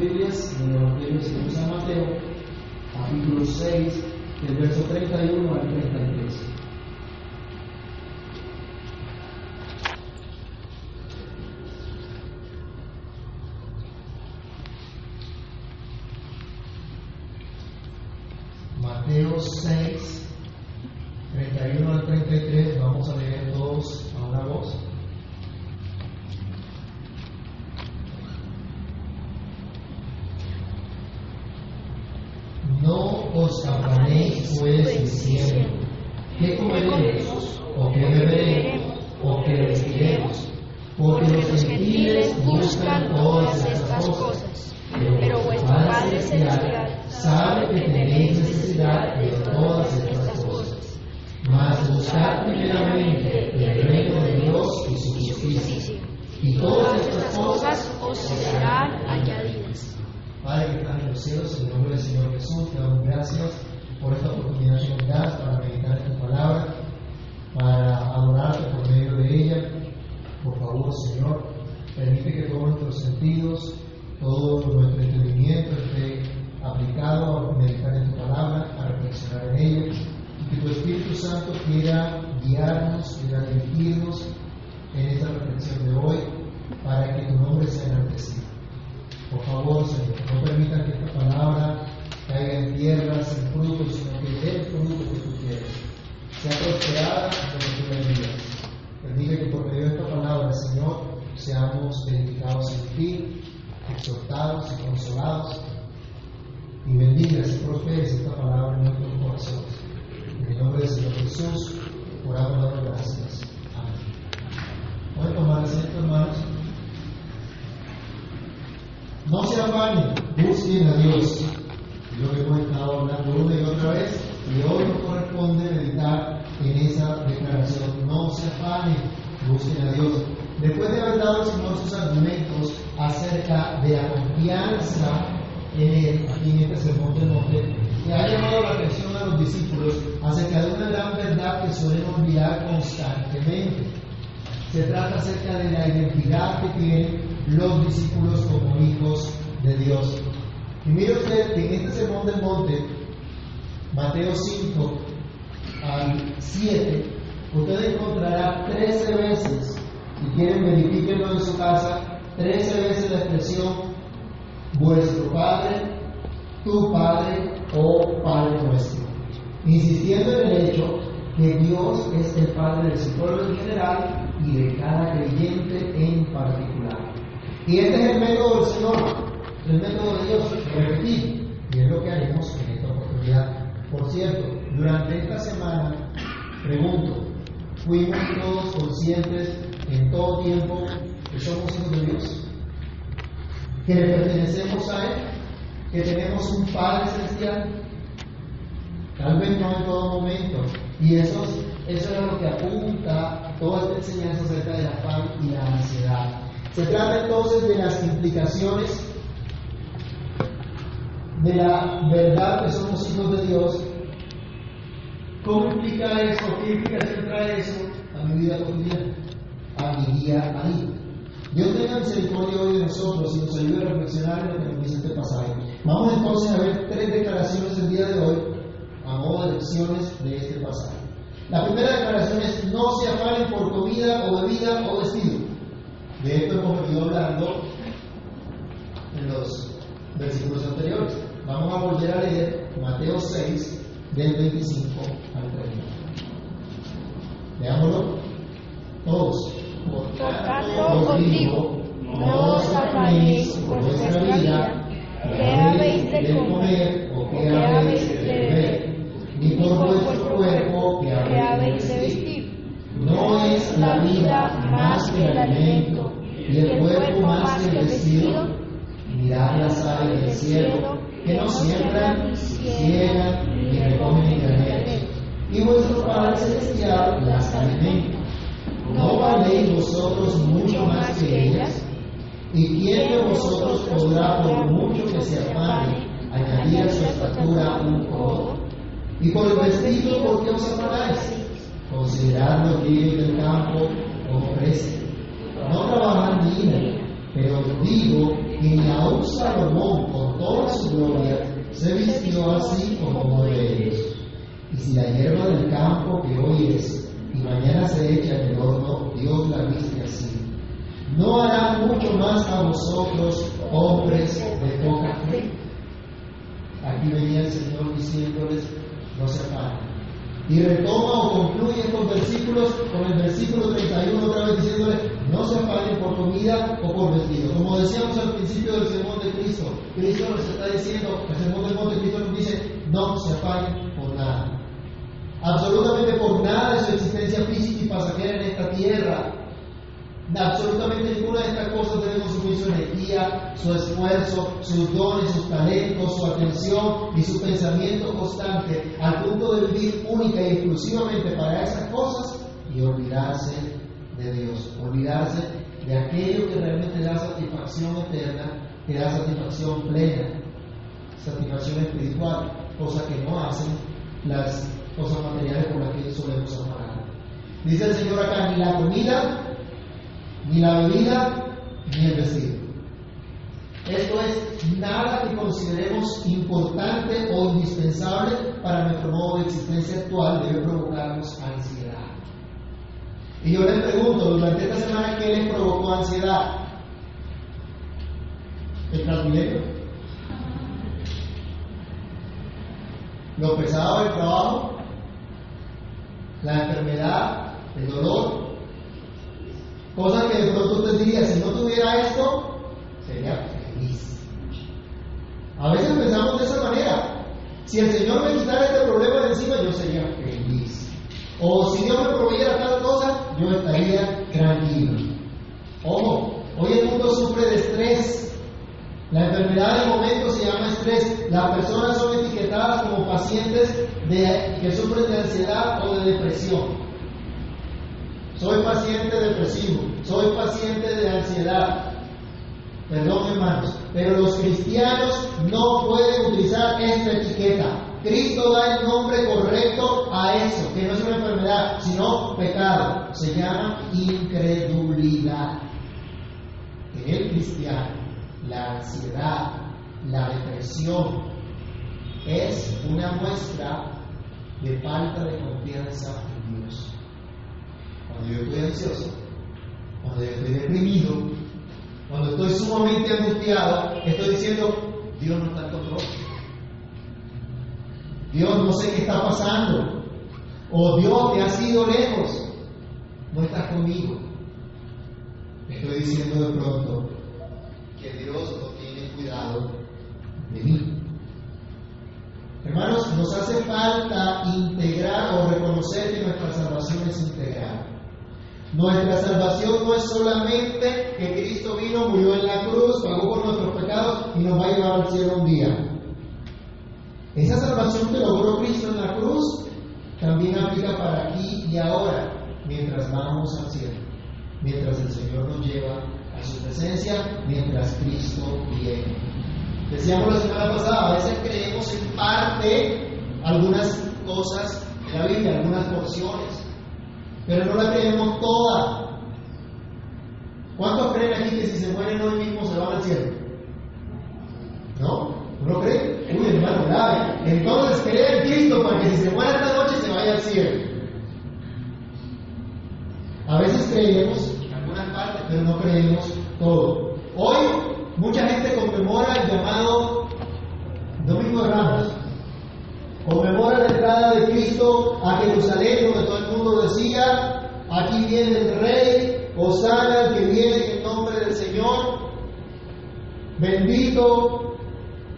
Biblias en el Evangelio según San Mateo, capítulo 6, del verso 31 al 33. Mateo 6, 31 al 33, vamos a leer todos a una voz. No os afanéis pues diciendo, ¿qué comeremos? ¿O qué beberemos? ¿O qué vestiremos? Porque los gentiles buscan todas estas cosas, pero vuestro Padre Celestial sabe que tenéis necesidad de todas estas cosas. Mas buscad primeramente el reino de Dios y su justicia, y todas estas cosas os serán añadidas. Padre que estás en los cielos, en el nombre del Señor Jesús, te damos gracias por esta oportunidad que nos das para meditar en tu palabra, para adorarte por medio de ella. Por favor, Señor, permite que todos nuestros sentidos, todo nuestro entendimiento esté aplicado a meditar en tu palabra, a reflexionar en ella, y que tu Espíritu Santo quiera guiarnos, quiera dirigirnos en esta reflexión de hoy, para que tu nombre sea enaltecido. Por favor, Señor, no permita que esta palabra caiga en tierra sin fruto, sino que dé el fruto que tú quieres. Sea prosperada que tú bendigas. Permite que por medio de esta palabra, Señor, seamos edificados en ti, exhortados y consolados. Y bendigas y prosperes esta palabra en nuestros corazones. En el nombre del Señor Jesús, oramos dando gracias. Amén. Pueden tomar asiento, hermanos. No se afanen, busquen a Dios. Lo que hemos estado hablando una y otra vez, y hoy nos corresponde meditar en esa declaración. No se afanen, busquen a Dios. Después de haber dado el argumentos acerca de la confianza en Él, aquí en este sermón del monte, que ha llamado la atención a los discípulos acerca de una gran verdad que suelen olvidar constantemente. Se trata acerca de la identidad que tienen los discípulos como hijos de Dios. Y mire usted que en este sermón del monte, Mateo 5 al 7, usted encontrará 13 veces, si quieren verifíquenlo en su casa, 13 veces la expresión vuestro Padre, tu Padre o Padre nuestro, insistiendo en el hecho que Dios es el Padre de su pueblo en general y de cada creyente en particular. Y este es el método del Señor, el método de Dios, repetir. Y es lo que haremos en esta oportunidad. Por cierto, durante esta semana, pregunto, ¿fuimos todos conscientes en todo tiempo que somos hijos de Dios? ¿Que le pertenecemos a Él? ¿Que tenemos un Padre celestial? Tal vez no en todo momento. Y eso, eso es lo que apunta toda esta enseñanza acerca del afán y la ansiedad. Se trata entonces de las implicaciones de la verdad que somos hijos de Dios. ¿Cómo implica eso? ¿Qué implicación trae eso a mi vida cotidiana? A mi día a día. Dios tenga misericordia hoy de nosotros y nos ayude a reflexionar en lo que nos dice este pasaje. Vamos entonces a ver tres declaraciones el día de hoy a modo de lecciones de este pasaje. La primera declaración es no se afanen por comida o bebida o vestido. De esto hemos venido hablando en los versículos anteriores. Vamos a volver a leer Mateo 6, del 25 al 30. Decíamos al principio del sermón de Cristo, Cristo nos está diciendo, el sermón del monte Cristo nos dice, no se afanen por nada. Absolutamente por nada de su existencia física y pasajera en esta tierra. Absolutamente ninguna de estas cosas debemos subir su energía, su esfuerzo, sus dones, sus talentos, su atención y su pensamiento constante al punto de vivir única y exclusivamente para esas cosas y olvidarse de Dios, olvidarse de aquello que realmente da satisfacción eterna, que da satisfacción plena, satisfacción espiritual, cosa que no hacen las cosas materiales por las que solemos amparar. Dice el Señor acá, ni la comida, ni la bebida, ni el vestido. Esto es nada que consideremos importante o indispensable para nuestro modo de existencia actual, debe provocarnos ansiedad. Y yo les pregunto, durante esta semana, ¿qué les provocó ansiedad? ¿El Transmilenio? ¿Lo pesado del trabajo? ¿La enfermedad? ¿El dolor? Cosa que de pronto usted diría, si no tuviera esto, sería feliz. A veces pensamos de esa manera. Si el Señor me quitara este problema de encima, yo sería feliz. O si Dios me proveyera tal cosa, yo estaría tranquilo. Ojo, hoy el mundo sufre de estrés. La enfermedad del momento se llama estrés. Las personas son etiquetadas como pacientes que sufren de ansiedad o de depresión. Soy paciente depresivo, soy paciente de ansiedad. Perdón, hermanos, pero los cristianos no pueden utilizar esta etiqueta. Cristo da el nombre correcto a eso, que no es una enfermedad, sino pecado. Se llama incredulidad. En el cristiano, la ansiedad, la depresión, es una muestra de falta de confianza en Dios. Cuando yo estoy ansioso, cuando yo estoy deprimido, cuando estoy sumamente angustiado, estoy diciendo, Dios no está en control. Dios no sé qué está pasando. O Dios te ha sido lejos. No estás conmigo. Estoy diciendo de pronto que Dios no tiene cuidado de mí. Hermanos, nos hace falta integrar o reconocer que nuestra salvación es integral. Nuestra salvación no es solamente que Cristo vino, murió en la cruz, pagó por nuestros pecados y nos va a llevar al cielo un día. Esa salvación que logró Cristo en la cruz también aplica para aquí y ahora, mientras vamos al cielo, mientras el Señor nos lleva a su presencia, mientras Cristo viene. Decíamos la semana pasada, a veces creemos en parte algunas cosas de la Biblia, algunas porciones, pero no la creemos toda. ¿Cuántos creen aquí que si se mueren hoy mismo se van al cielo? ¿No? ¿No cree? Uy, hermano, grave. Entonces cree en Cristo para que si se muere esta noche se vaya al cielo. A veces creemos en algunas partes, pero no creemos todo. Hoy mucha gente conmemora el llamado Domingo de Ramos. Conmemora la entrada de Cristo a Jerusalén, donde todo el mundo decía, aquí viene el Rey, Osana, el que viene en el nombre del Señor, bendito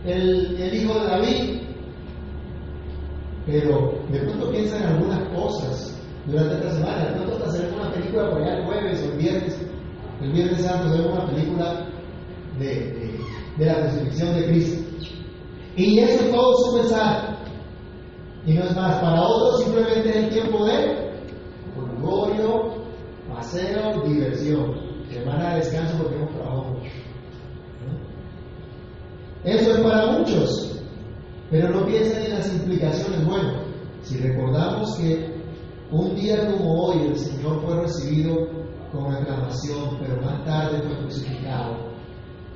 el, Hijo de David. Pero de pronto piensa en algunas cosas durante esta semana. De pronto hasta una película por allá el jueves o el viernes. El viernes santo vemos una película de, de, la resurrección de Cristo. Y eso es todo su mensaje. Y no es más, para otros simplemente es el tiempo de orgullo, paseo, diversión. Semana de descanso porque hemos trabajado mucho. Eso es para muchos, pero no piensen en las implicaciones. Bueno, si recordamos que un día como hoy el Señor fue recibido con aclamación, pero más tarde fue crucificado,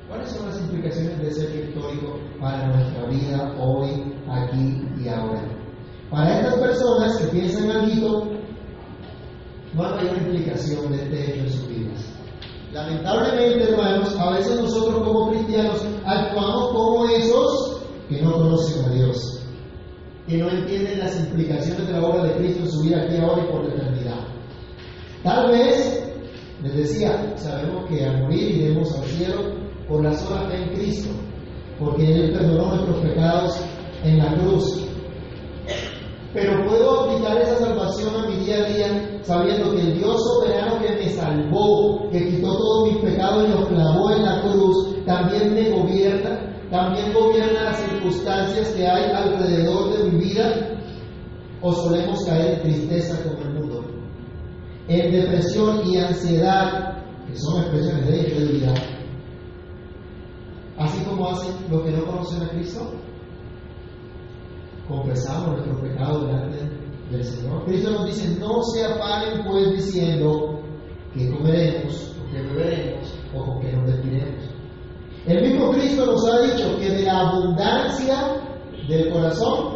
¿cuáles son las implicaciones de ese hecho histórico para nuestra vida hoy, aquí y ahora. Para estas personas que piensan algo, no hay mayor implicación de este hecho en sus vidas. Lamentablemente, hermanos, a veces nosotros como cristianos actuamos como esos que no conocen a Dios, que no entienden las implicaciones de la obra de Cristo en su vida aquí ahora y por la eternidad. Tal vez, les decía, sabemos que al morir iremos al cielo por la sola fe en Cristo, porque Él perdonó nuestros pecados en la cruz. Pero puedo aplicar esa salvación a mi día a día sabiendo que el Dios soberano que me salvó, que quitó todos mis pecados y los clavó en la cruz, también me gobierna, también gobierna las circunstancias que hay alrededor de mi vida, o solemos caer en tristeza como el mundo, en depresión y ansiedad, que son expresiones de incredulidad, así como hacen los que no conocen a Cristo confesamos nuestro pecado delante del Señor. Cristo nos dice, no se afanen pues diciendo que comeremos, o que beberemos, o que nos vestiremos. El mismo Cristo nos ha dicho que de la abundancia del corazón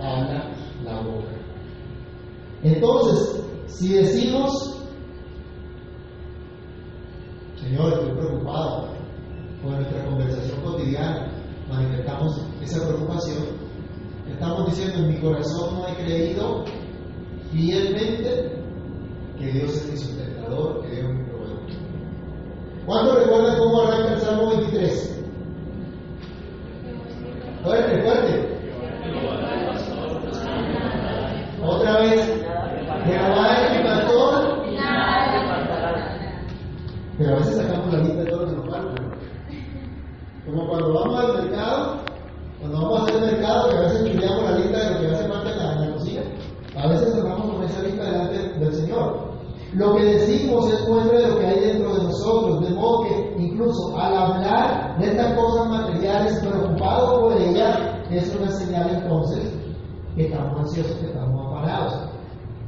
habla la boca. Entonces, si decimos, Señor, estoy preocupado por nuestra conversación cotidiana, manifestamos esa preocupación, Estamos diciendo, en mi corazón no he creído fielmente que Dios es mi sustentador, que Dios es mi proveedor. ¿Cuántos recuerdan cómo arranca el Salmo 23? Fuerte, fuerte. Otra vez. Jehová es mi pastor. Pero a veces sacamos la lista de todo lo que nos falta. Como cuando vamos al mercado cuando vamos a hacer el mercado, que a veces estudiamos la lista de lo que hace falta en la, en la cocina, a veces cerramos con esa lista delante del Señor. Lo que decimos es muestra de lo que hay dentro de nosotros, de modo que incluso al hablar de estas cosas materiales, preocupados por ellas, es una señal entonces que estamos ansiosos, que estamos apagados.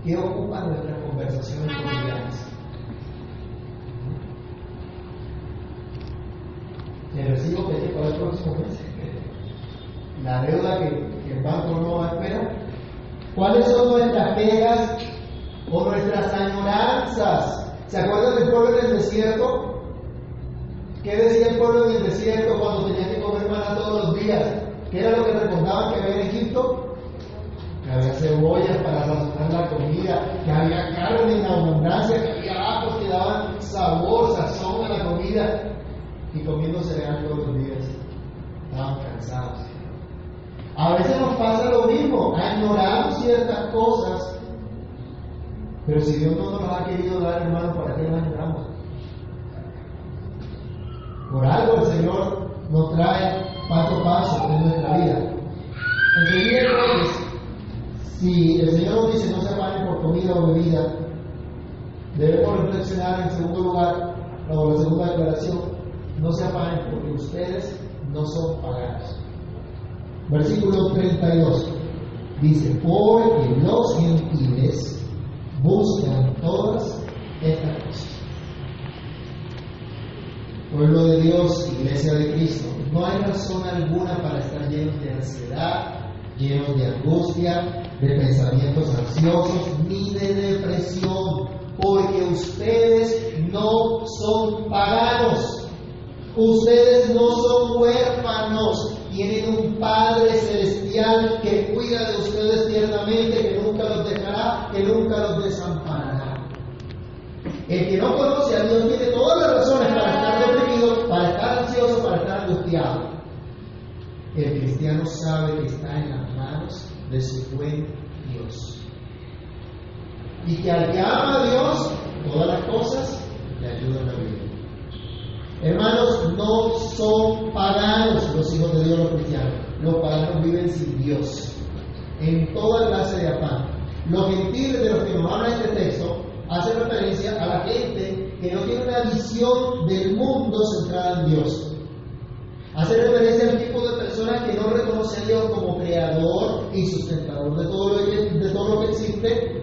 ¿Qué ocupan nuestras conversaciones cotidianas? El recibo que para el próximo mes la deuda que, el banco no espera? ¿Cuáles son nuestras quejas o nuestras añoranzas? ¿Se acuerdan del pueblo en el desierto? ¿Qué decía el pueblo en el desierto cuando tenía que comer maná todos los días? ¿Qué era lo que recordaban que había en Egipto? Que había cebollas para sazonar la comida, que había carne en abundancia, que había ajos que daban sabor, sazón a la comida, y comiendo cereal todos los días. Estaban cansados. A veces nos pasa lo mismo, ignoramos ciertas cosas, pero si Dios no nos ha querido dar, hermano, ¿para qué las ignoramos? Por algo el Señor nos trae paso a paso en nuestra vida. Enseguida entonces, si el Señor nos dice no se apanen por comida o bebida, debemos reflexionar en segundo lugar, o la segunda declaración, no se apanen porque ustedes no son paganos. Versículo 32 dice, porque los gentiles buscan todas estas. Pueblo de Dios, iglesia de Cristo, no hay razón alguna para estar llenos de ansiedad, llenos de angustia, de pensamientos ansiosos, ni de depresión, porque ustedes no son paganos, ustedes no son huérfanos, tienen un Padre celestial que cuida de ustedes tiernamente, que nunca los dejará, que nunca los desamparará. El que no conoce a Dios tiene todas las razones para estar para estar ansioso, para estar angustiado. El cristiano sabe que está en las manos de su buen Dios. Y que al que ama a Dios, todas las cosas le ayudan a vivir. Hermanos, no son paganos los hijos de Dios los cristianos. Los paganos viven sin Dios, en toda clase de afán. Los gentiles de los que nos habla este texto hacen referencia a la gente que no tiene una visión del mundo centrada en Dios. Hace referencia al tipo de personas que no reconoce a Dios como creador y sustentador de todo lo que, de todo lo que existe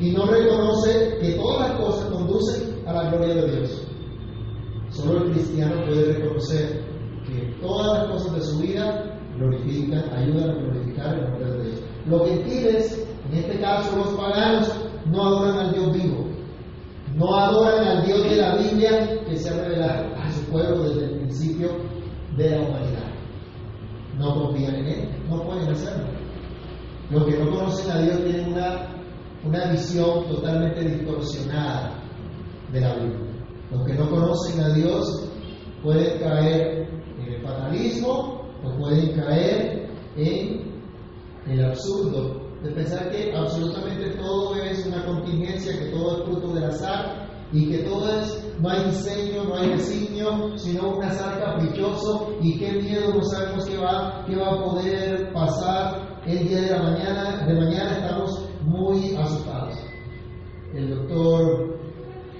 y no reconoce que todas las cosas conducen a la gloria de Dios. Solo el cristiano puede reconocer que todas las cosas de su vida glorifican, ayudan a glorificar el nombre de Dios. Los gentiles, en este caso los paganos, no adoran al Dios vivo, no adoran al Dios de la Biblia que se ha revelado a su pueblo desde el principio de la humanidad. No confían en Él, no pueden hacerlo. Los que no conocen a Dios tienen una, una visión totalmente distorsionada de la Biblia. Los que no conocen a Dios pueden caer en el fatalismo o pueden caer en el absurdo de pensar que absolutamente todo es una contingencia, que todo es fruto del azar y que todo es, no hay diseño, no hay designio, sino un azar caprichoso. Y qué miedo, no sabemos qué va, qué va a poder pasar el día de la mañana, de mañana estamos muy asustados. El doctor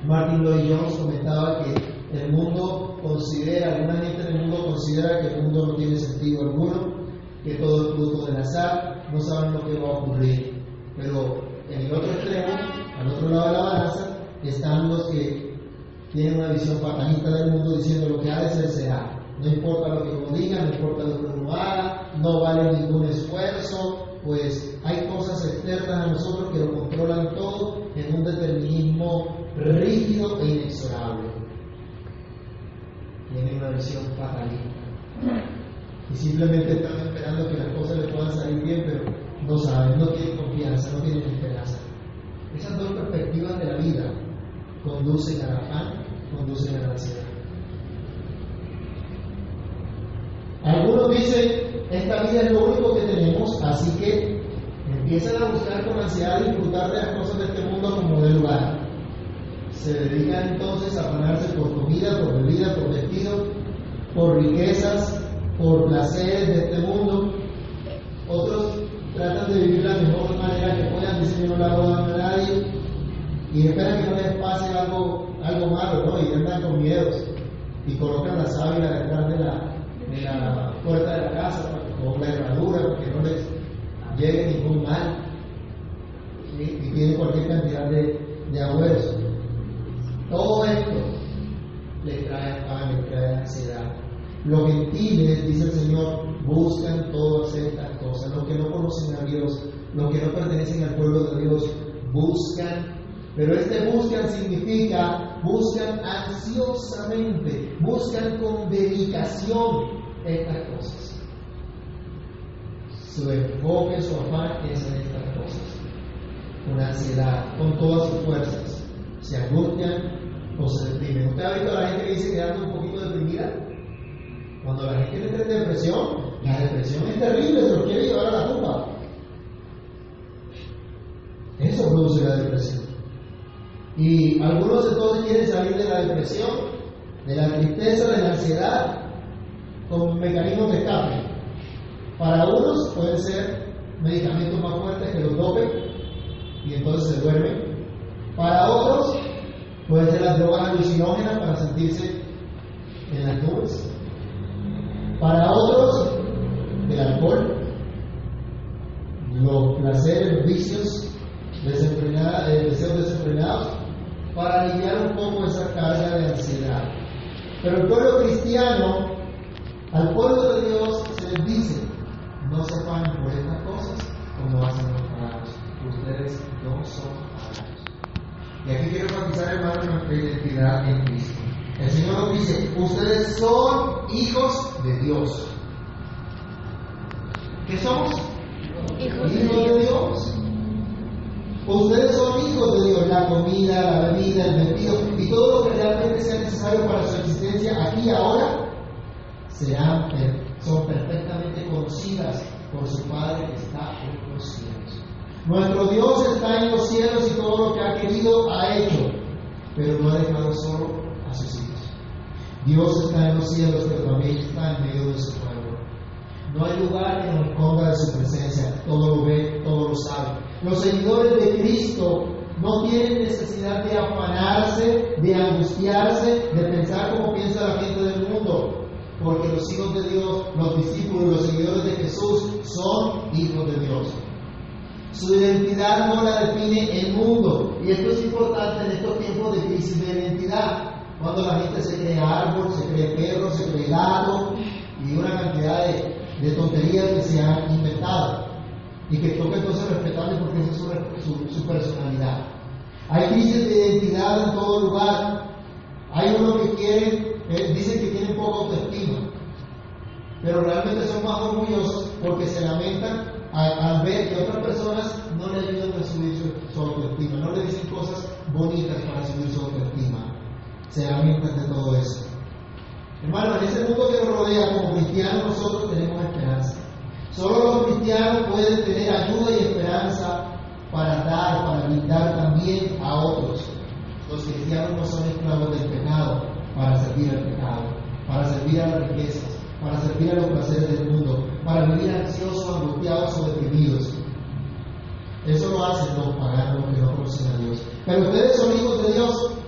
Martin Lloyd Jones comentaba que el mundo considera, alguna gente en el mundo considera que el mundo no tiene sentido alguno, que todo es fruto del azar, no saben lo que va a ocurrir. Pero en el otro extremo, al otro lado de la balanza, están los que tienen una visión fatalista del mundo diciendo lo que ha de ser será. No importa lo que uno diga, no importa lo que uno haga, no vale ningún esfuerzo, pues hay cosas externas a nosotros que lo controlan todo en un determinismo rígido e inexorable. Tienen una visión fatalista. Y simplemente están esperando que las cosas les puedan salir bien, pero no saben, no tienen confianza, no tienen esperanza. Esas dos perspectivas de la vida conducen al afán, conducen a la ansiedad. Algunos dicen, esta vida es lo único que tenemos, así que empiezan a buscar con ansiedad disfrutar de las cosas de este mundo como de lugar. Se dedican entonces a afanarse por comida, por bebida, por vestido, por riquezas, por placeres de este mundo. Otros tratan de vivir la mejor manera que puedan, dicen no la hago a nadie, y esperan que no les pase algo, algo malo, ¿no? Y andan con miedos y colocan la sábila detrás de la, de la puerta de la casa con la herradura para que no les llegue ningún mal y tienen cualquier cantidad de, de agüeros. Todo esto les trae afán, les trae ansiedad. Los gentiles, dice el Señor, buscan todas estas cosas. Los que no conocen a Dios, los que no pertenecen al pueblo de Dios, buscan. Pero este buscan significa, buscan ansiosamente, buscan con dedicación estas cosas. Su enfoque, su afán es en estas cosas. Con ansiedad, con todas sus fuerzas. Se angustian o se deprimen. ¿Usted ha visto a la gente que dice que anda un poquito deprimida? Cuando la gente entra en depresión, la depresión es terrible, se lo quiere llevar a la tumba. Eso produce la depresión. Y algunos entonces quieren salir de la depresión, de la tristeza, de la ansiedad, con mecanismos de escape. Para unos pueden ser medicamentos más fuertes que los dopen y entonces se duermen. Para otros pueden ser las drogas alucinógenas para sentirse en las nubes. Para otros, el alcohol, los placeres, los vicios, eh, deseos desenfrenados, para aliviar un poco esa carga de ansiedad. Pero el pueblo cristiano, al pueblo de Dios se les dice, no se afanen por estas cosas como hacen los paganos. Ustedes no son paganos. Y aquí quiero enfatizar, hermano, nuestra identidad en Cristo. El Señor nos dice, ustedes son hijos de Dios. ¿Qué somos? Hijos de de Dios. Ustedes son hijos de Dios, la comida, la bebida, el vestido y todo lo que realmente sea necesario para su existencia aquí y ahora serán, son perfectamente conocidas por su Padre que está en los cielos. Nuestro Dios está en los cielos y todo lo que ha querido ha hecho, pero no ha dejado solo a sus hijos. Dios está en los cielos, pero también está en medio de su pueblo. No hay lugar que nos esconda de su presencia. Todo lo ve, todo lo sabe. Los seguidores de Cristo no tienen necesidad de afanarse, de angustiarse, de pensar como piensa la gente del mundo. Porque los hijos de Dios, los discípulos, los seguidores de Jesús son hijos de Dios. Su identidad no la define el mundo. Y esto es importante en estos tiempos de crisis de identidad. Cuando la gente se cree árbol, se cree perro, se cree gato y una cantidad de, tonterías que se han inventado y que toca entonces respetarle porque esa es su, su, personalidad. Hay crisis de identidad en todo lugar. Hay uno que quiere, eh, dicen que tienen poca autoestima, pero realmente son más orgullosos porque se lamentan al, ver que otras personas no le ayudan a subir su, su, autoestima, no le dicen cosas bonitas para subir su autoestima. Se lamentan de todo eso. Hermano, en ese mundo que nos rodea, como cristianos, nosotros tenemos esperanza. Solo los cristianos pueden tener ayuda y esperanza para dar, para brindar también a otros. Los cristianos no son esclavos del pecado para servir al pecado, para servir a las riquezas, para servir a los placeres del mundo, para vivir ansiosos, angustiados o deprimidos. Eso lo hacen los paganos que no conocen a Dios. Pero ustedes son hijos de Dios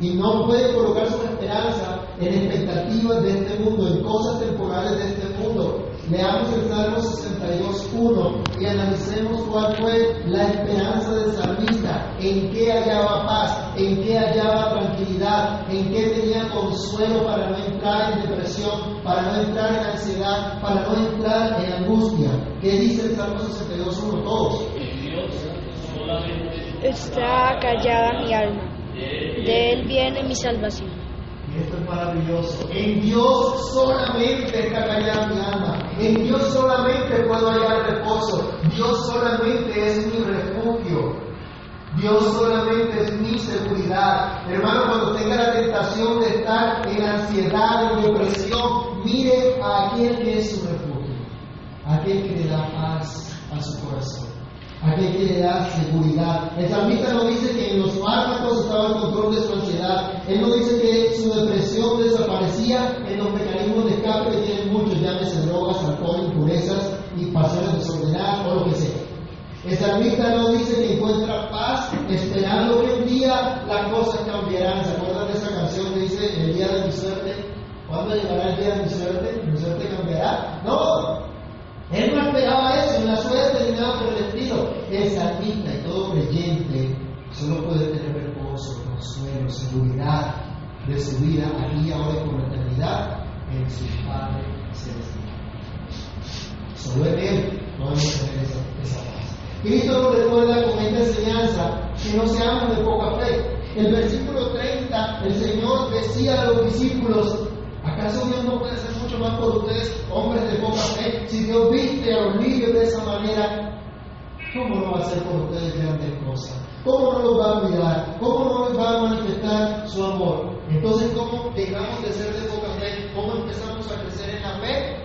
y no pueden colocar su esperanza en expectativas de este mundo, en cosas temporales de este mundo. Leamos el Salmo 62.1 y analicemos cuál fue la esperanza del salmista, en qué hallaba paz, en qué hallaba tranquilidad, en qué tenía consuelo para no entrar en depresión, para no entrar en ansiedad, para no entrar en angustia. ¿Qué dice el Salmo 62.1? Todos. Está callada mi alma de Él viene mi salvación. Y esto es maravilloso. En Dios solamente está callada mi alma. En Dios solamente puedo hallar reposo. Dios solamente es mi refugio. Dios solamente es mi seguridad. Hermano, cuando tenga la tentación de estar en ansiedad, en depresión, mire a aquel que es su refugio. Aquel que le da paz a su corazón aquel que le da seguridad. El salmista no dice que en los fármacos estaba el control de su ansiedad. Él no dice que su depresión desaparecía en los mecanismos de escape que tienen muchos, llámese drogas, alcohol, impurezas y pasiones desordenadas o lo que sea. El salmista no dice que encuentra paz esperando que un día las cosas cambiarán. ¿Se acuerdan de esa canción que dice el día de mi suerte? ¿Cuándo llegará el día de mi suerte? ¿Mi suerte cambiará? No, solo puede tener reposo, consuelo, seguridad de su vida aquí, ahora y por la eternidad en su Padre Celestial. Solo en Él podemos tener esa, esa paz. Cristo nos recuerda con esta enseñanza que no seamos de poca fe. El versículo 30, el Señor decía a los discípulos, ¿acaso Dios no puede hacer mucho más por ustedes, hombres de poca fe? Si Dios viste a los niños de esa manera, ¿cómo no va a hacer por ustedes grandes cosas? ¿Cómo no los va a cuidar? ¿Cómo no les va a manifestar su amor? Entonces, ¿cómo dejamos de ser de poca fe? ¿Cómo empezamos a crecer en la fe?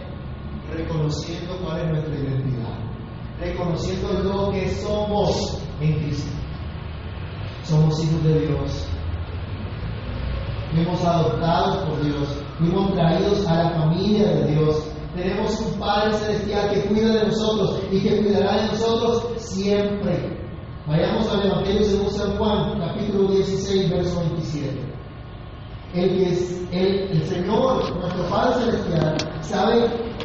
Reconociendo cuál es nuestra identidad. Reconociendo lo que somos en Cristo. Somos hijos de Dios. Fuimos adoptados por Dios. Fuimos traídos a la familia de Dios. Tenemos un Padre Celestial que cuida de nosotros y que cuidará de nosotros siempre. Vayamos al Evangelio según San Juan, capítulo 16, verso 27. El, es, el, el Señor, nuestro Padre Celestial, sabe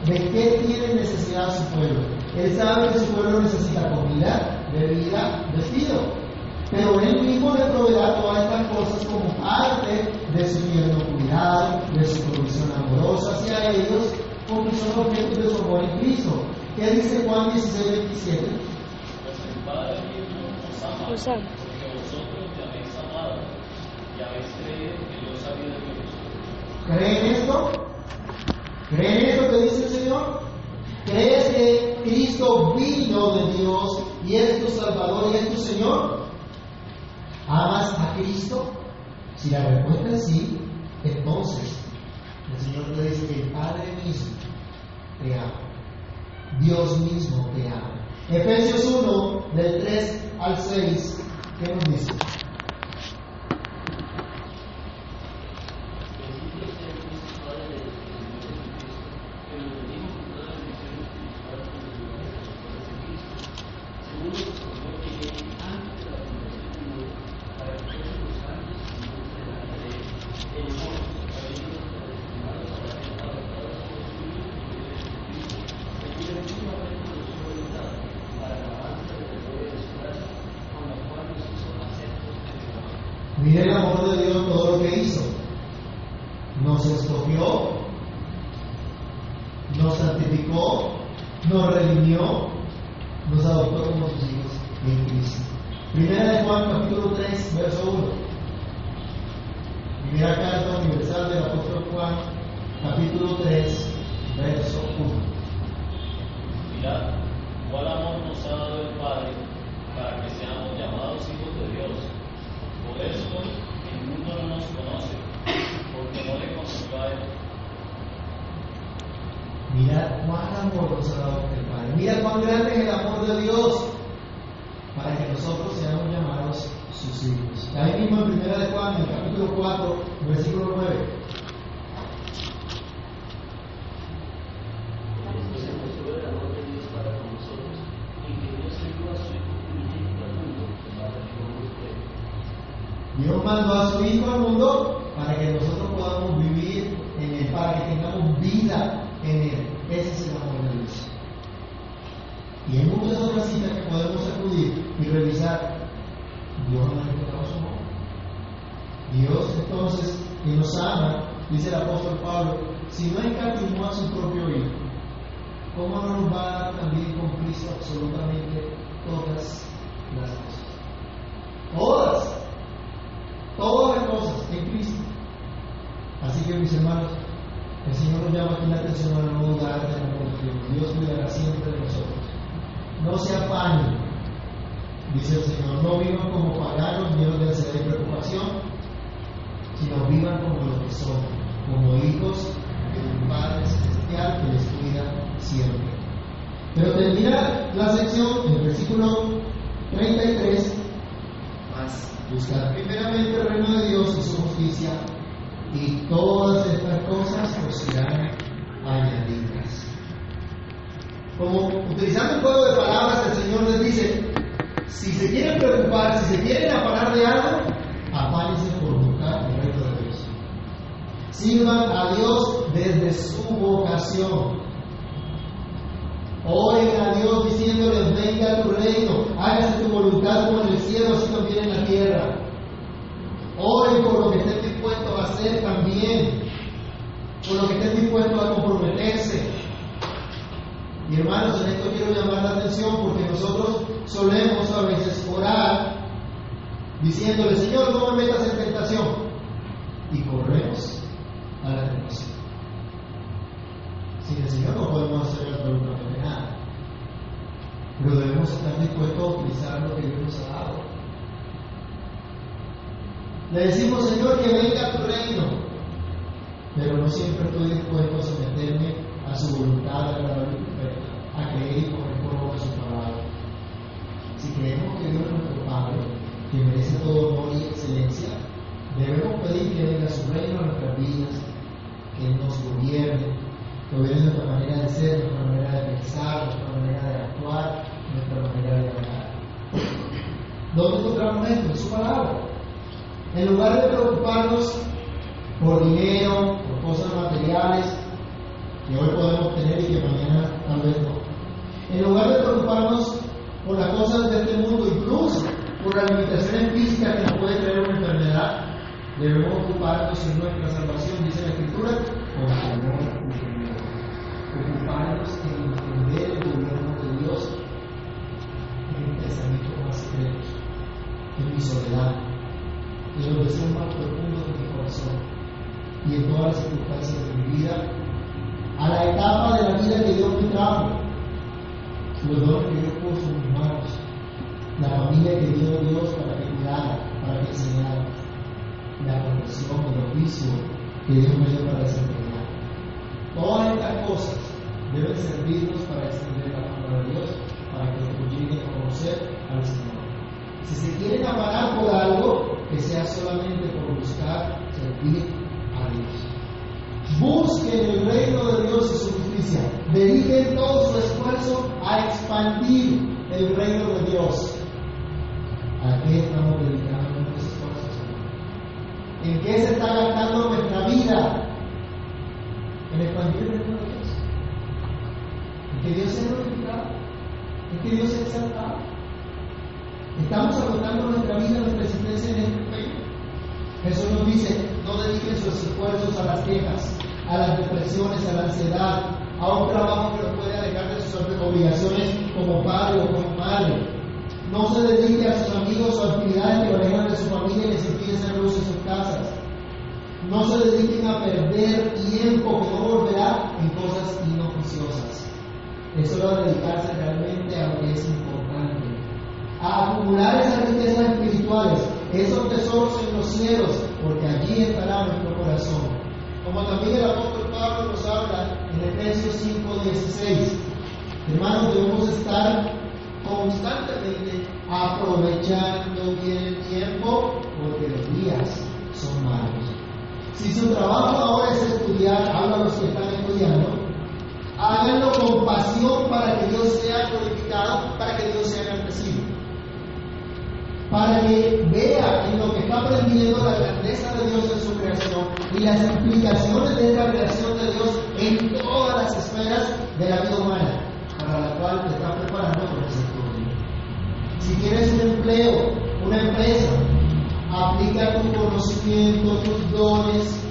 de qué tiene necesidad su pueblo. Él sabe que su pueblo necesita comida, bebida, vestido. Pero Él mismo le proveerá todas estas cosas como parte de su tierno cuidado, de su provisión amorosa hacia ellos, porque son objetos de su amor en Cristo. ¿Qué dice Juan 16, 27? Dios. ¿Creen esto? ¿Creen esto que dice el Señor? ¿Crees que Cristo vino de Dios y es tu Salvador y es tu Señor? ¿Amas a Cristo? Si la respuesta es sí, entonces el Señor te dice el Padre mismo te ama. Dios mismo te ama. Efesios 1, del 3 al 6, ¿qué nos dice? Mire el amor de Dios todo lo que hizo. Nos escogió, nos nos santificó, nos redimió, nos adoptó como sus hijos en Cristo. Primera de Juan capítulo 3, verso 1. Primera carta universal del apóstol Juan, capítulo 3, verso 1. Mirad, cuál amor nos ha dado el Padre para que seamos llamados hijos de Dios. Por esto el mundo no nos conoce, porque no le conoció a Él. Mirad cuán amor nos ha dado el Padre. Mira cuán grande es el amor de Dios para que nosotros seamos llamados sus hijos. Ahí mismo en primera de Juan, en el capítulo 4, versículo 9. Esto se mostró el amor de Dios para con nosotros, y que Dios envió a su Hijo unigénito al mundo para que como usted. Dios mandó a su Hijo al mundo para que nosotros podamos vivir en Él, para que tengamos vida en Él. Ese es el amor de Dios. Y hay muchas otras citas que podemos acudir y revisar. Dios no ha revelado su amor. Dios entonces, que nos ama, dice el apóstol Pablo, si no encatimó a su propio Hijo, ¿cómo no nos va a dar también con Cristo absolutamente todas las cosas? Todas todas las cosas en Cristo. Así que mis hermanos, el Señor nos llama aquí la atención a no dudar de la. Dios cuidará siempre de nosotros. No se afanen, dice el Señor, no vivan como paganos llenos de ansiedad y preocupación, sino vivan como lo que son, como hijos de un Padre Celestial que les cuida siempre. Pero termina la sección, en el versículo 33, más buscar primeramente el reino de Dios y su justicia, y todas estas cosas os serán añadidas. Como utilizando un juego de palabras, el Señor les dice, si se quieren preocupar, si se quieren afanar de algo, afánense por buscar el reino de Dios. Sirvan a Dios desde su vocación. Oren a Dios diciéndoles, venga tu reino, hágase tu voluntad como en el cielo, así también en la tierra. Oren por lo que estén dispuestos a hacer también, por lo que estén dispuestos a comprometerse. Y hermanos, en esto quiero llamar la atención porque nosotros solemos a veces orar diciéndole, Señor, no me metas en tentación. Y corremos a la tentación. Sin el Señor no podemos hacer absolutamente nada. Pero debemos estar dispuestos a utilizar lo que Dios nos ha dado. Le decimos, Señor, que venga tu reino. Pero no siempre estoy dispuesto a someterme a su voluntad agradable y perfecta, a creer y poner por obra su palabra. Si creemos que Dios es nuestro Padre, que merece todo honor y excelencia, debemos pedir que venga su reino a nuestras vidas, que Él nos gobierne, que gobierne nuestra manera de ser, nuestra manera de pensar, nuestra manera de actuar, nuestra manera de hablar. ¿Dónde encontramos esto? En su palabra. En lugar de preocuparnos por dinero, por cosas materiales que hoy podemos tener y que mañana tal vez no. En lugar de preocuparnos por las cosas de este mundo, incluso por las limitaciones físicas que nos puede traer una enfermedad, debemos en nuestra salvación, dice la Escritura, con amor Ocuparnos en entender el gobierno de Dios en mi pensamiento más secretos, en mi soledad, en los deseos más profundos de mi corazón y en todas las circunstancias de mi vida, a la etapa de la vida que Dios me trajo, los dones que Dios puso en mis manos, la familia que dio Dios para que cuidara, para que enseñara, la conversión, el oficio que Dios me dio para desempeñar. Todas estas cosas deben servirnos para extender la palabra de Dios, para que otros lleguen a conocer al Señor. Si se quieren amparar por algo, que sea solamente por buscar servir a Dios. Busquen el reino de Dios y su justicia. Dediquen todo su esfuerzo a expandir el reino de Dios. ¿A qué estamos dedicando? ¿En qué se está gastando nuestra vida? En expandir el reino de Dios. En que Dios sea glorificado. En que Dios sea exaltado. Estamos agotando nuestra vida, nuestra existencia en este reino. Jesús nos dice, no dediquen sus esfuerzos a las quejas, a las depresiones, a la ansiedad, a un trabajo que lo puede alejar de sus obligaciones como padre o como madre. No se dedique a sus amigos o actividades que alejan de su familia y les impiden ser luz en sus casas. No se dediquen a perder tiempo que no volverá en cosas inoficiosas. Es hora de dedicarse realmente a lo que es importante. A acumular esas riquezas espirituales, esos tesoros en los cielos, porque allí estará nuestro corazón. Como también el apóstol Pablo nos habla en Efesios 5:16. Hermanos, debemos estar constantemente aprovechando bien el tiempo, porque los días son malos. Si su trabajo ahora es estudiar, habla a que están estudiando, háganlo con pasión para que Dios sea glorificado, para que Dios sea agradecido. Para que vea en lo que está aprendiendo la grandeza de Dios en su creación y las implicaciones de esta creación de Dios en todas las esferas de la vida humana, para la cual te está preparando para ese estudio. Si tienes un empleo, una empresa, aplica tu conocimiento, tus dones,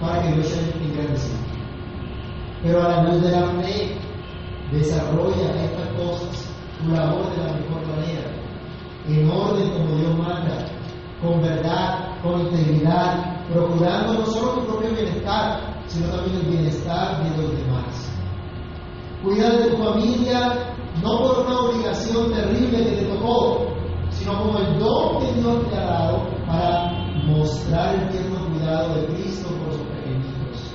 para que Dios sea engrandecido. Pero a la luz de la fe, desarrolla estas cosas, tu labor de la mejor manera, en orden como Dios manda, con verdad, con integridad, procurando no solo tu propio bienestar, sino también el bienestar de los demás. Cuida de tu familia no por una obligación terrible que te tocó, sino como el don que Dios te ha dado para mostrar el tierno cuidado de Cristo por sus pequeñitos.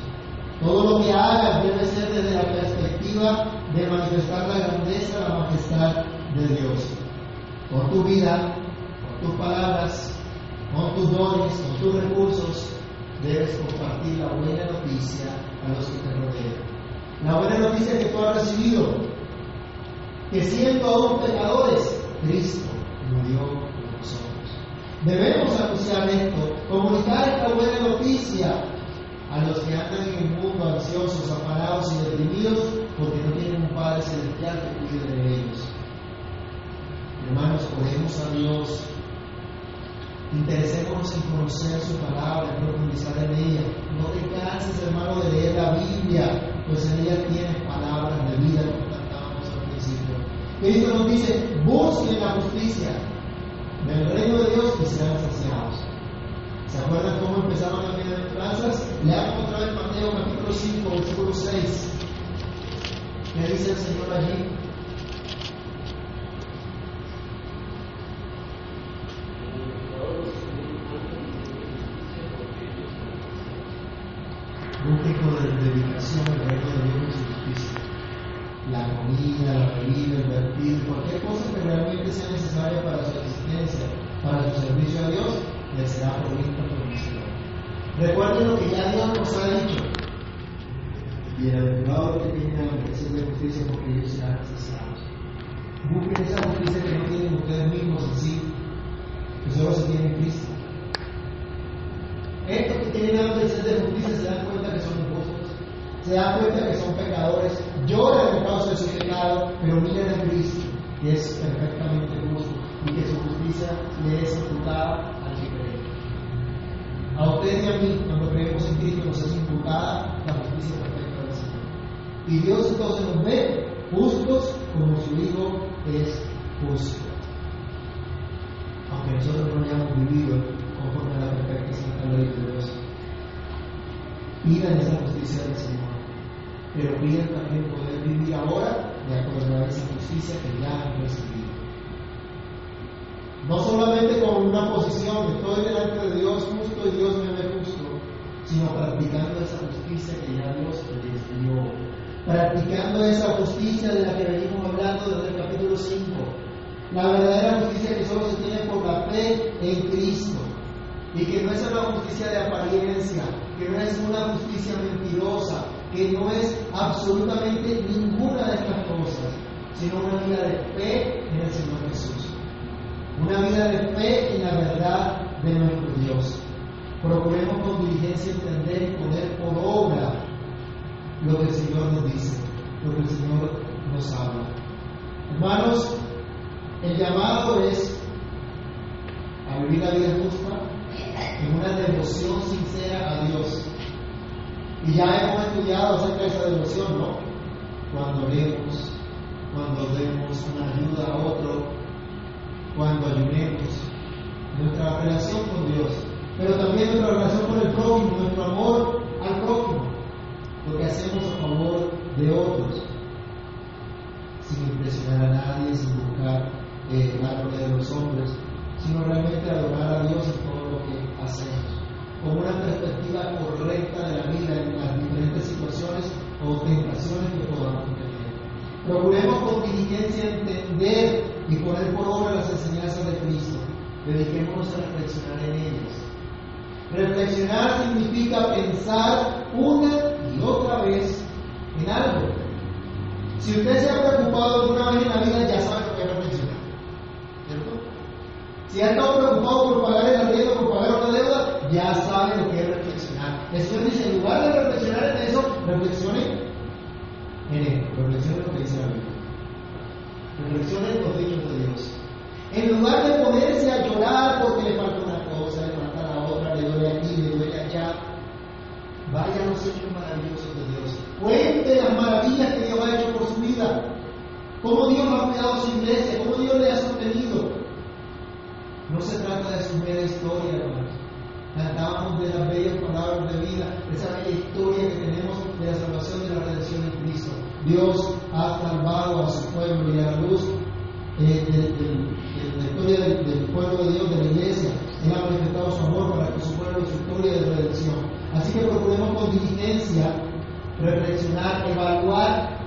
Todo lo que hagas debe ser desde la perspectiva de manifestar la grandeza, la majestad de Dios. Con tu vida, con tus palabras, con tus dones, con tus recursos, debes compartir la buena noticia a los que te rodean. La buena noticia que tú has recibido, que siendo aún pecadores, Cristo murió por nosotros. Debemos anunciar esto, comunicar esta buena noticia a los que andan en el mundo ansiosos, afanados y deprimidos porque no tienen un Padre celestial que cuide de ellos. Hermanos, oremos a Dios. Interesémonos en conocer su palabra, profundizar en ella. No te canses, hermano, de leer la Biblia, pues en ella tienes palabras de vida, como cantábamos al principio. Cristo nos dice, busquen la justicia del reino de Dios y serán saciados. ¿Se acuerdan cómo empezaron las bienaventuranzas? Leamos otra vez Mateo capítulo 5, versículo 6. ¿Qué dice el Señor allí? Busque con dedicación el reino de Dios y su justicia. La bebida, el vertir, cualquier cosa que realmente sea necesaria para su existencia, para su servicio a Dios, le será provista por. Recuerden lo que ya Dios nos ha dicho. Bienaventurado que tienen hambre, es de justicia porque ellos serán saciados. Busquen esa justicia que no tienen ustedes mismos en sí, que solo se tiene en Cristo. Estos que tienen hambre de justicia se dan cuenta que son injustos, se dan cuenta que son pecadores, lloran en causa de pero miran a Cristo, que es perfectamente justo y que su justicia le es imputada al que cree. A usted y a mí, cuando creemos en Cristo, nos es imputada la justicia perfecta del Señor. Y Dios entonces nos ve justos como su Hijo es justo. Aunque nosotros no hayamos vivido conforme a la perfecta santa ley de Dios. Pidan esa justicia del Señor, pero pidan también poder vivir ahora de acuerdo a esa justicia que ya han recibido. No solamente con una posición, estoy delante de Dios justo y Dios me ve justo, sino practicando esa justicia que ya Dios les dio. Practicando esa justicia de la que venimos hablando desde el capítulo 5. La verdadera justicia que solo se tiene por la fe en Cristo. Y que no es una justicia de apariencia, que no es una justicia mentirosa, que no es absolutamente ninguna de estas cosas, sino una vida de fe en el Señor Jesús. Una vida de fe en la verdad de nuestro Dios. Procuremos con diligencia entender y poner por obra lo que el Señor nos dice, lo que el Señor nos habla. Hermanos, el llamado es a vivir la vida justa en una devoción sincera a Dios. Y ya hemos estudiado acerca de esa devoción, ¿no? Cuando oremos, cuando demos una ayuda a otro, cuando ayunemos, nuestra relación con Dios, pero también nuestra relación con el prójimo, nuestro amor al prójimo, lo que hacemos a favor de otros, sin impresionar a nadie, sin buscar eh, la gloria de los hombres, sino realmente adorar a Dios en todo lo que hacemos, con una perspectiva correcta de la vida en las diferentes situaciones o tentaciones que podamos tener. Procuremos con diligencia entender y poner por obra las enseñanzas de Cristo. Dediquémonos a reflexionar en ellas. Reflexionar significa pensar una y otra vez en algo. Si usted se ha preocupado alguna vez en la vida, ya sabe lo que es reflexionar. ¿Cierto? Si ha estado preocupado por pagar el arriendo, por pagar una deuda, ya sabe lo que es reflexionar. Señor dice, en lugar de reflexionar en eso, reflexione en. Reflexione lo que dice la Biblia. Reflexione en los dichos de Dios. En lugar de ponerse a llorar porque le falta una cosa, le falta la otra, le duele aquí, le duele allá, vaya a los hechos maravillosos de Dios. Cuente las maravillas que Dios ha hecho por su vida. Cómo Dios ha cuidado su iglesia, cómo Dios le ha sostenido. No se trata de su mera historia, hermanos. Cantábamos de las bellas palabras de vida, esa bella historia que tenemos de la salvación y la redención en Cristo. Dios ha salvado a su pueblo y a la luz eh, de, la historia del, pueblo de Dios, de la iglesia. Él ha manifestado su amor para que su pueblo su historia de redención. Así que procuremos con diligencia reflexionar, evaluar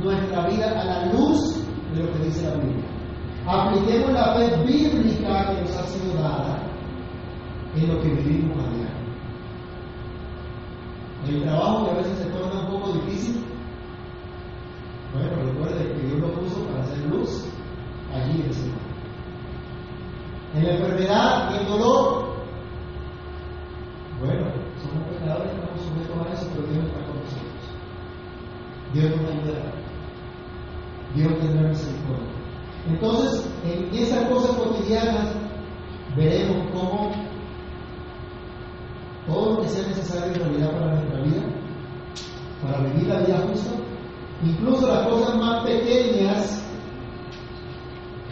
nuestra vida a la luz de lo que dice la Biblia. Apliquemos la fe bíblica que nos ha sido dada en lo que vivimos a diario. El trabajo que a veces se torna un poco difícil, bueno, recuerde que Dios lo puso para hacer luz allí en lugar. En la enfermedad y el dolor, bueno, somos pecadores, estamos sujetos a eso, pero Dios está con nosotros. Dios nos ayudará. Dios tendrá misericordia. Entonces, en esas cosas cotidianas veremos cómo todo lo que sea necesario realidad para nuestra vida, para vivir la vida justa, incluso las cosas más pequeñas,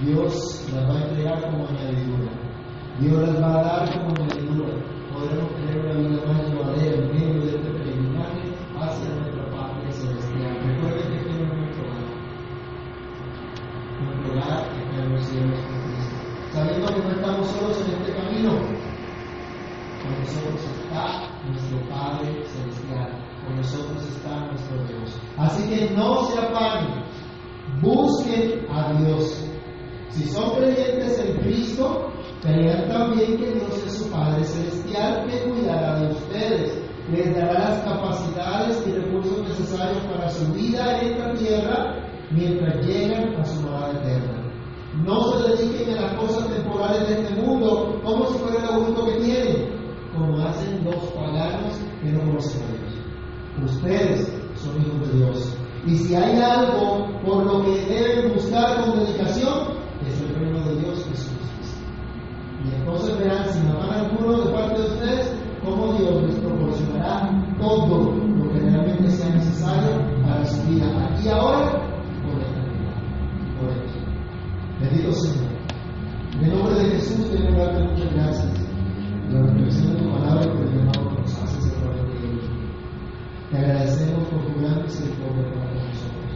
Dios las va a entregar como añadidura. Dios las va a dar para su vida en esta tierra mientras llegan a su morada eterna. No se dediquen a las cosas temporales de este mundo como si fuera lo único que tienen, como hacen los paganos que no conocen a Dios. Ustedes son hijos de Dios. Y si hay algo por lo que deben buscar con dedicación, es el reino de Dios justicia. Y entonces verán sin afán alguno de parte de ustedes cómo Dios les proporcionará todo sea necesario para su vida aquí y ahora por eternidad. Por eso. Bendito Señor. En el nombre de Jesús quiero darte muchas gracias la reflexión de tu palabra y por el llamado que nos haces a de. Te agradecemos por tu gran misericordia para nosotros.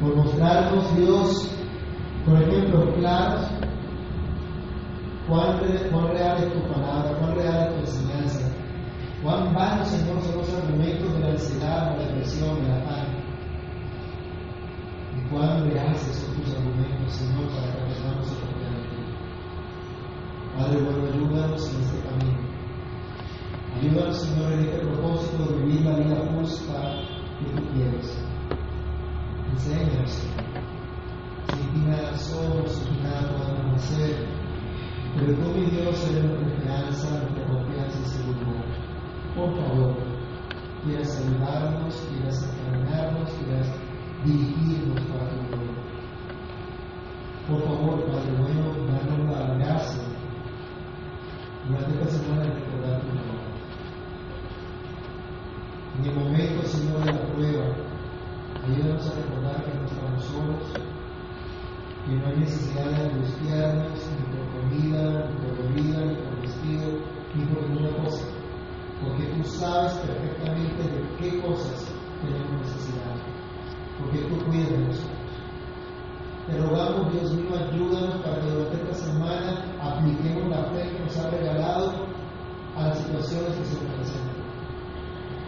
Por mostrarnos, Dios, por ejemplo, claros, cuán real es tu palabra, cuán real es tu enseñanza, cuán vanos, Señor, son los argumentos de la ansiedad, de la depresión, del afán. Y cuán reales son tus argumentos, Señor, para que aprendamos a confiar en ti. Padre bueno, ayúdanos en este camino. Ayúdanos, Señor, en este propósito de vivir la vida justa que tú quieres. Enséñanos, Señor. Sin ti nada somos, sin nada podemos hacer. Pero tú, mi Dios, eres nuestra esperanza, nuestra confianza y seguridad por favor, quieras saludarnos, quieras encaminarnos, quieras dirigirnos para tu gloria. Por favor, Padre bueno, danos la gracia durante esta semana de recordar tu nombre. En el momento, Señor, de la prueba, ayúdanos a recordar que no estamos solos, que no hay necesidad de angustiarnos ni por comida, ni por bebida, ni por vestido, ni por ninguna cosa porque tú sabes perfectamente de qué cosas tenemos necesidad, porque tú cuidas de nosotros. Te rogamos, Dios mío, ayúdanos para que durante esta semana apliquemos la fe que nos ha regalado a las situaciones que se presentan,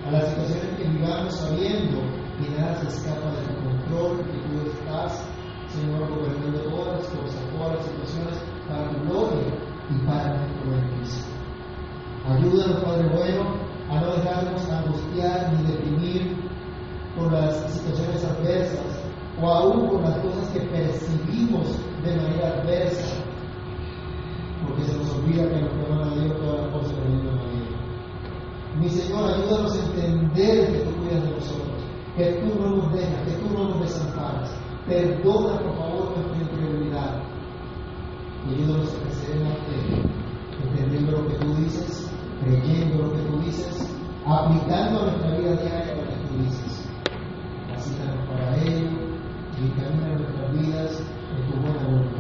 a las situaciones que vivamos sabiendo que nada se escapa de tu control, que tú estás, Señor, gobernando todas las cosas, todas las situaciones para tu gloria y para nuestro beneficio. Ayúdanos, Padre bueno, a no dejarnos angustiar ni deprimir por las situaciones adversas o aún por las cosas que percibimos de manera adversa, porque se nos olvida que nos pueden a Dios todas las cosas de la misma manera. Mi Señor, ayúdanos a entender que tú cuidas de nosotros, que tú no nos dejas, que tú no nos desamparas. Perdona, por favor, nuestra incredulidad. Y ayúdanos a crecer en la fe, entendiendo lo que tú dices, creyendo lo que tú dices, aplicando nuestra vida diaria lo que tú dices. Asístanos para ello y encamina nuestras vidas en tu buena voluntad,